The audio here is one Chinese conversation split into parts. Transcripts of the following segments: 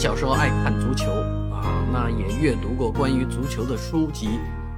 小时候爱看足球啊，那也阅读过关于足球的书籍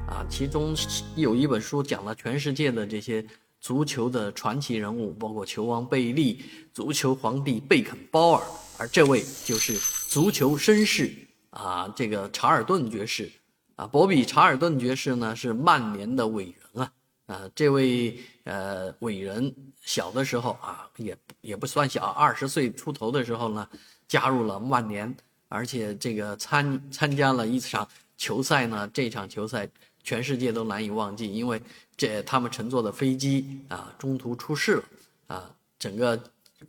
啊，其中有一本书讲了全世界的这些足球的传奇人物，包括球王贝利、足球皇帝贝肯鲍尔，而这位就是足球绅士啊，这个查尔顿爵士。啊，博比查尔顿爵士呢是曼联的伟人啊，啊，这位呃伟人小的时候啊，也也不算小，二十岁出头的时候呢。加入了曼联，而且这个参参加了一场球赛呢。这场球赛全世界都难以忘记，因为这他们乘坐的飞机啊中途出事了啊，整个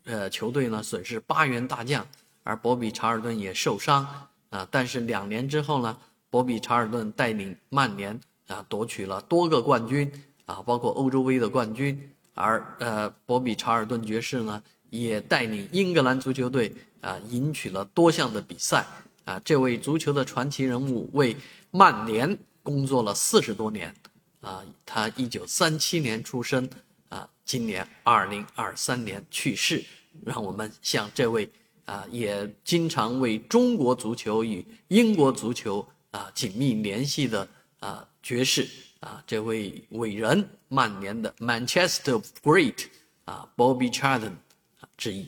呃球队呢损失八员大将，而博比查尔顿也受伤啊。但是两年之后呢，博比查尔顿带领曼联啊夺取了多个冠军啊，包括欧洲杯的冠军。而呃博比查尔顿爵士呢也带领英格兰足球队。啊，赢取了多项的比赛啊！这位足球的传奇人物为曼联工作了四十多年啊！他一九三七年出生啊，今年二零二三年去世。让我们向这位啊，也经常为中国足球与英国足球啊紧密联系的啊爵士啊，这位伟人，曼联的 Manchester Great 啊，Bobby Charlton 之一。